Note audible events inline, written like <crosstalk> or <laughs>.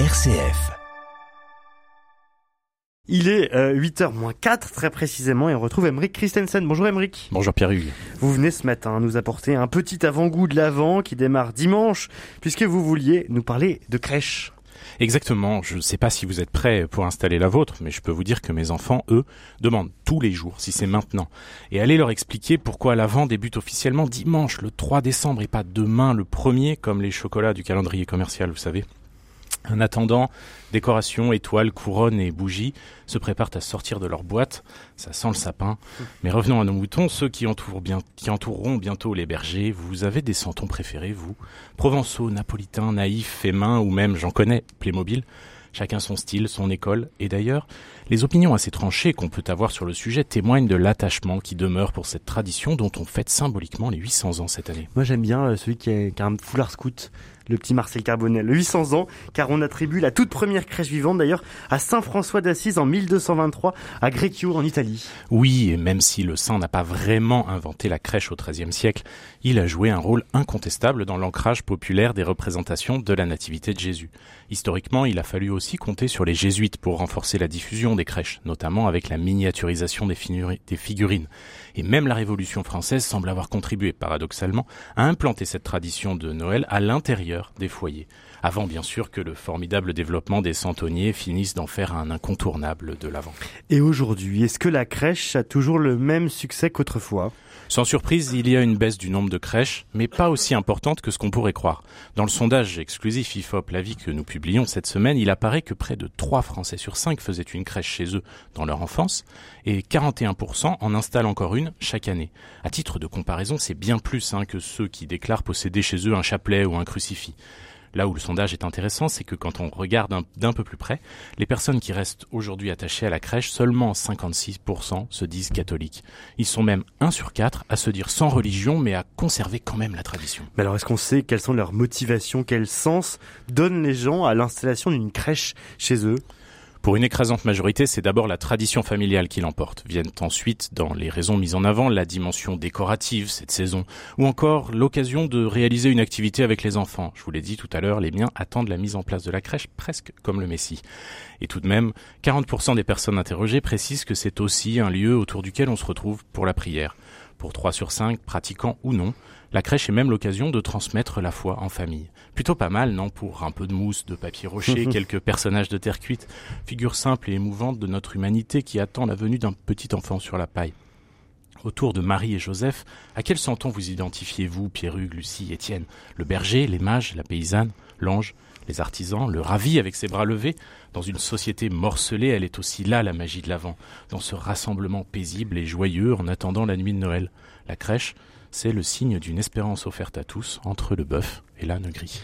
RCF. Il est 8h moins 4 très précisément et on retrouve Emeric Christensen. Bonjour Emeric. Bonjour Pierre-Hugues. Vous venez ce matin nous apporter un petit avant-goût de l'avant qui démarre dimanche puisque vous vouliez nous parler de crèche. Exactement, je ne sais pas si vous êtes prêts pour installer la vôtre, mais je peux vous dire que mes enfants, eux, demandent tous les jours si c'est maintenant. Et allez leur expliquer pourquoi l'avant débute officiellement dimanche, le 3 décembre, et pas demain, le 1er, comme les chocolats du calendrier commercial, vous savez. En attendant, décorations, étoiles, couronnes et bougies se préparent à sortir de leur boîte. Ça sent le sapin. Mais revenons à nos moutons, ceux qui, entoureront bientôt les bergers. Vous avez des santons préférés, vous? Provençaux, napolitains, naïfs, fémins ou même, j'en connais, Playmobil Chacun son style, son école. Et d'ailleurs, les opinions assez tranchées qu'on peut avoir sur le sujet témoignent de l'attachement qui demeure pour cette tradition dont on fête symboliquement les 800 ans cette année. Moi j'aime bien euh, celui qui, a un foulard scout le petit Marcel Carbonel, 800 ans, car on attribue la toute première crèche vivante d'ailleurs à Saint François d'Assise en 1223 à Greccio en Italie. Oui, et même si le saint n'a pas vraiment inventé la crèche au XIIIe siècle, il a joué un rôle incontestable dans l'ancrage populaire des représentations de la nativité de Jésus. Historiquement, il a fallu aussi compter sur les jésuites pour renforcer la diffusion des crèches, notamment avec la miniaturisation des, figurines. Et même la Révolution française semble avoir contribué, paradoxalement, à implanter cette tradition de Noël à l'intérieur des foyers, avant bien sûr que le formidable développement des centonniers finisse d'en faire un incontournable de l'avant. Et aujourd'hui, est-ce que la crèche a toujours le même succès qu'autrefois? Sans surprise, il y a une baisse du nombre de crèches, mais pas aussi importante que ce qu'on pourrait croire. Dans le sondage exclusif IFOP La Vie que nous publions cette semaine, il que près de 3 Français sur 5 faisaient une crèche chez eux dans leur enfance, et 41% en installent encore une chaque année. À titre de comparaison, c'est bien plus hein, que ceux qui déclarent posséder chez eux un chapelet ou un crucifix. Là où le sondage est intéressant, c'est que quand on regarde d'un peu plus près, les personnes qui restent aujourd'hui attachées à la crèche, seulement 56% se disent catholiques. Ils sont même 1 sur 4 à se dire sans religion, mais à conserver quand même la tradition. Mais alors est-ce qu'on sait quelles sont leurs motivations, quel sens donnent les gens à l'installation d'une crèche chez eux? Pour une écrasante majorité, c'est d'abord la tradition familiale qui l'emporte. Viennent ensuite, dans les raisons mises en avant, la dimension décorative cette saison, ou encore l'occasion de réaliser une activité avec les enfants. Je vous l'ai dit tout à l'heure, les miens attendent la mise en place de la crèche presque comme le Messie. Et tout de même, 40% des personnes interrogées précisent que c'est aussi un lieu autour duquel on se retrouve pour la prière. Pour 3 sur 5, pratiquants ou non, la crèche est même l'occasion de transmettre la foi en famille. Plutôt pas mal, non, pour un peu de mousse, de papier rocher, <laughs> quelques personnages de terre cuite, figure simple et émouvante de notre humanité qui attend la venue d'un petit enfant sur la paille. Autour de Marie et Joseph, à quel santon vous identifiez-vous, Pierrugue, Lucie, Étienne? Le berger, les mages, la paysanne, l'ange, les artisans, le ravi avec ses bras levés? Dans une société morcelée, elle est aussi là, la magie de l'Avent, dans ce rassemblement paisible et joyeux en attendant la nuit de Noël. La crèche, c'est le signe d'une espérance offerte à tous entre le bœuf et l'âne gris.